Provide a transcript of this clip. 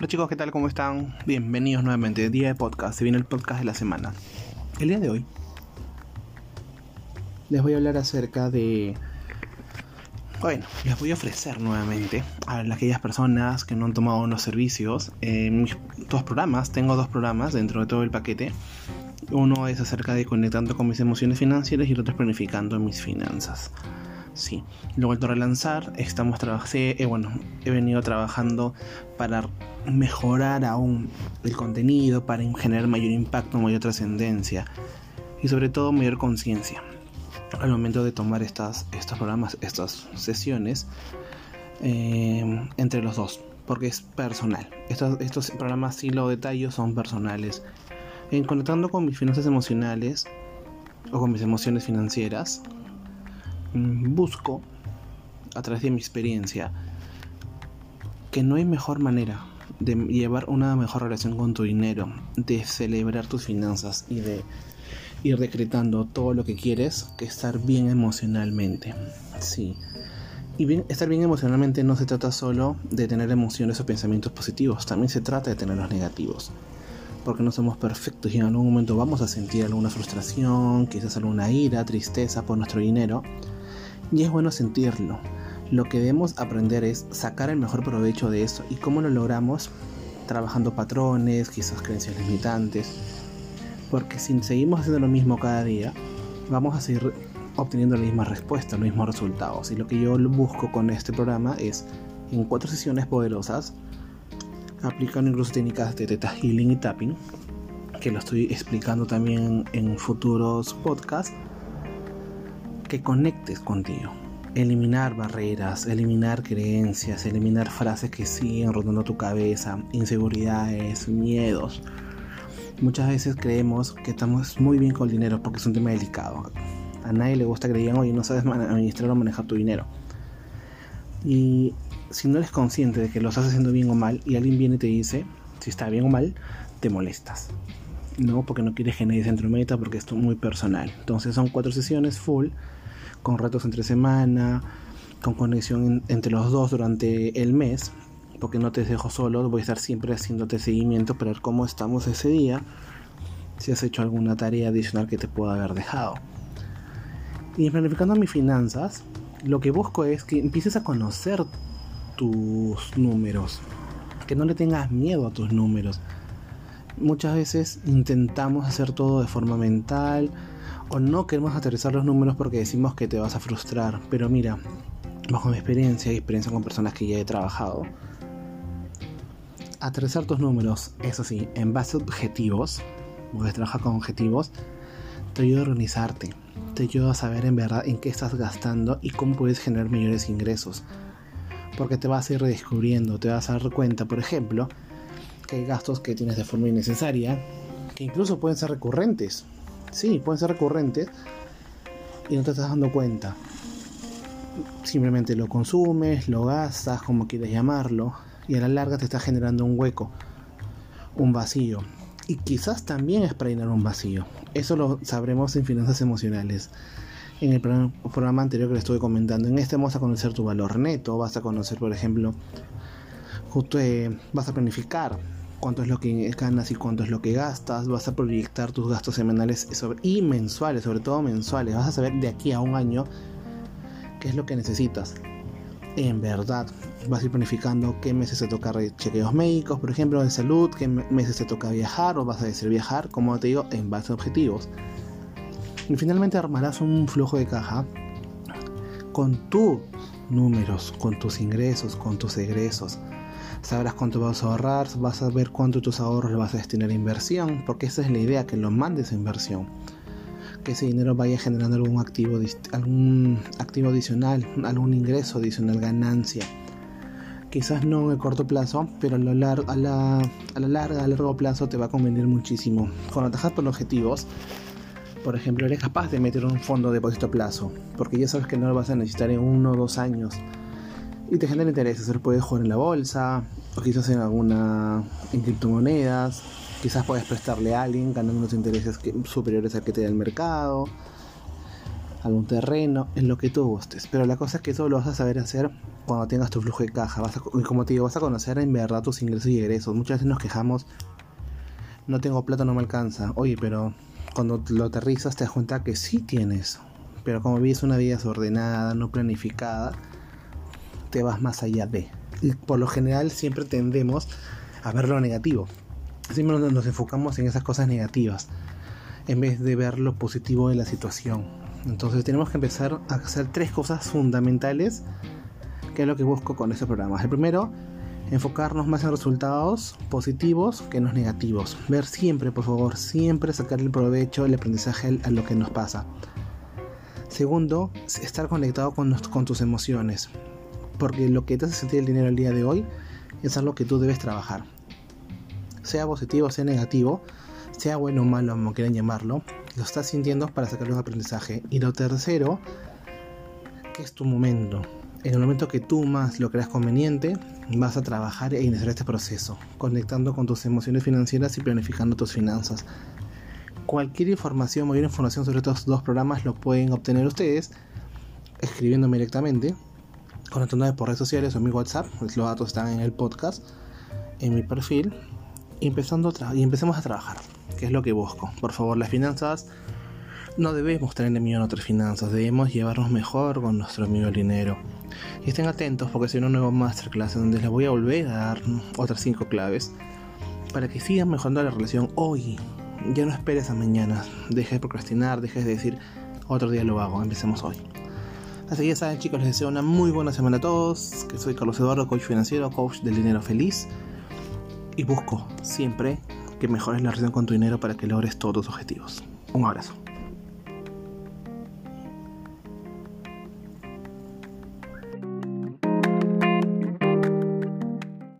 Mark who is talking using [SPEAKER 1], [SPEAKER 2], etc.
[SPEAKER 1] Hola chicos, ¿qué tal? ¿Cómo están? Bienvenidos nuevamente. Día de podcast. Se viene el podcast de la semana. El día de hoy les voy a hablar acerca de... Bueno, les voy a ofrecer nuevamente a aquellas personas que no han tomado unos servicios dos programas. Tengo dos programas dentro de todo el paquete. Uno es acerca de conectando con mis emociones financieras y el otro es planificando mis finanzas. Sí, lo he vuelto a relanzar. Estamos trabajando, eh, bueno, he venido trabajando para mejorar aún el contenido, para generar mayor impacto, mayor trascendencia y sobre todo mayor conciencia al momento de tomar estas, estos programas, estas sesiones eh, entre los dos, porque es personal. Estos, estos programas, si lo detallo, son personales. En conectando con mis finanzas emocionales o con mis emociones financieras, busco a través de mi experiencia que no hay mejor manera de llevar una mejor relación con tu dinero, de celebrar tus finanzas y de ir decretando todo lo que quieres que estar bien emocionalmente. Sí. Y bien, estar bien emocionalmente no se trata solo de tener emociones o pensamientos positivos, también se trata de tener los negativos. Porque no somos perfectos y en algún momento vamos a sentir alguna frustración, quizás alguna ira, tristeza por nuestro dinero. Y es bueno sentirlo. Lo que debemos aprender es sacar el mejor provecho de eso. ¿Y cómo lo logramos? Trabajando patrones, quizás creencias limitantes, porque si seguimos haciendo lo mismo cada día, vamos a seguir obteniendo la misma respuesta, los mismos resultados. Y lo que yo busco con este programa es, en cuatro sesiones poderosas, aplicando incluso técnicas de Teta Healing y Tapping, que lo estoy explicando también en futuros podcasts, que conectes contigo. Eliminar barreras, eliminar creencias, eliminar frases que siguen rondando tu cabeza, inseguridades, miedos Muchas veces creemos que estamos muy bien con el dinero porque es un tema delicado. A nadie le gusta que le digan, no sabes administrar o manejar tu dinero. Y si no eres consciente de que lo estás haciendo bien o mal y alguien viene y te dice si está bien o mal, te molestas. No, porque no quieres que nadie se entrometa porque es muy personal. Entonces son cuatro sesiones full, con retos entre semana, con conexión entre los dos durante el mes porque no te dejo solo, voy a estar siempre haciéndote seguimiento para ver cómo estamos ese día, si has hecho alguna tarea adicional que te pueda haber dejado. Y planificando mis finanzas, lo que busco es que empieces a conocer tus números, que no le tengas miedo a tus números. Muchas veces intentamos hacer todo de forma mental o no queremos aterrizar los números porque decimos que te vas a frustrar, pero mira, bajo mi experiencia y experiencia con personas que ya he trabajado, aterrizar tus números, eso sí, en base a objetivos, porque trabajar con objetivos, te ayuda a organizarte, te ayuda a saber en verdad en qué estás gastando y cómo puedes generar mayores ingresos. Porque te vas a ir redescubriendo, te vas a dar cuenta, por ejemplo, que hay gastos que tienes de forma innecesaria, que incluso pueden ser recurrentes. Sí, pueden ser recurrentes y no te estás dando cuenta. Simplemente lo consumes, lo gastas, como quieres llamarlo, y a la larga te está generando un hueco, un vacío. Y quizás también es para llenar un vacío. Eso lo sabremos en finanzas emocionales. En el programa anterior que le estuve comentando, en este vamos a conocer tu valor neto, vas a conocer, por ejemplo, justo eh, vas a planificar cuánto es lo que ganas y cuánto es lo que gastas, vas a proyectar tus gastos semanales y mensuales, sobre todo mensuales, vas a saber de aquí a un año qué es lo que necesitas en verdad. Vas a ir planificando qué meses te toca chequeos médicos, por ejemplo, de salud, qué meses te toca viajar o vas a decir viajar, como te digo, en base a objetivos. Y finalmente armarás un flujo de caja con tus números, con tus ingresos, con tus egresos. Sabrás cuánto vas a ahorrar, vas a ver cuánto tus ahorros le vas a destinar a inversión, porque esa es la idea, que lo mandes a inversión que ese dinero vaya generando algún activo, algún activo adicional, algún ingreso adicional, ganancia. Quizás no en el corto plazo, pero a, lo largo, a, la, a la larga, a largo plazo te va a convenir muchísimo. Cuando atajas por objetivos, por ejemplo, eres capaz de meter un fondo de depósito plazo, porque ya sabes que no lo vas a necesitar en uno o dos años. Y te genera interés, se puede jugar en la bolsa, o quizás en alguna en criptomonedas, Quizás puedes prestarle a alguien ganando unos intereses superiores al que te da el mercado. algún terreno, en lo que tú gustes. Pero la cosa es que eso lo vas a saber hacer cuando tengas tu flujo de caja. Vas como te digo, vas a conocer en verdad tus ingresos y egresos. Muchas veces nos quejamos, no tengo plata, no me alcanza. Oye, pero cuando lo aterrizas te das cuenta que sí tienes. Pero como vives una vida desordenada, no planificada, te vas más allá de. Y por lo general siempre tendemos a ver lo negativo. Siempre nos enfocamos en esas cosas negativas en vez de ver lo positivo de la situación. Entonces tenemos que empezar a hacer tres cosas fundamentales que es lo que busco con este programa. El primero, enfocarnos más en resultados positivos que en los negativos. Ver siempre, por favor, siempre sacar el provecho, el aprendizaje a lo que nos pasa. Segundo, estar conectado con, con tus emociones. Porque lo que te hace sentir el dinero el día de hoy es algo que tú debes trabajar. Sea positivo, sea negativo, sea bueno o malo, como quieran llamarlo, lo estás sintiendo para sacarle un aprendizaje. Y lo tercero, que es tu momento. En el momento que tú más lo creas conveniente, vas a trabajar e iniciar este proceso, conectando con tus emociones financieras y planificando tus finanzas. Cualquier información, mayor información sobre estos dos programas lo pueden obtener ustedes escribiéndome directamente, conectándome por redes sociales o mi WhatsApp, los datos están en el podcast, en mi perfil, y, empezando y empecemos a trabajar que es lo que busco. Por favor, las finanzas no debemos tener enemigo en otras finanzas, debemos llevarnos mejor con nuestro amigo el dinero. Y estén atentos porque si un nuevo masterclass donde les voy a volver a dar otras 5 claves para que sigan mejorando la relación hoy. Ya no esperes a mañana, deje de procrastinar, dejes de decir otro día lo hago, empecemos hoy. Así que ya saben chicos, les deseo una muy buena semana a todos, que soy Carlos Eduardo, coach financiero, coach del dinero feliz y busco siempre que mejores la relación con tu dinero para que logres todos tus objetivos. Un abrazo.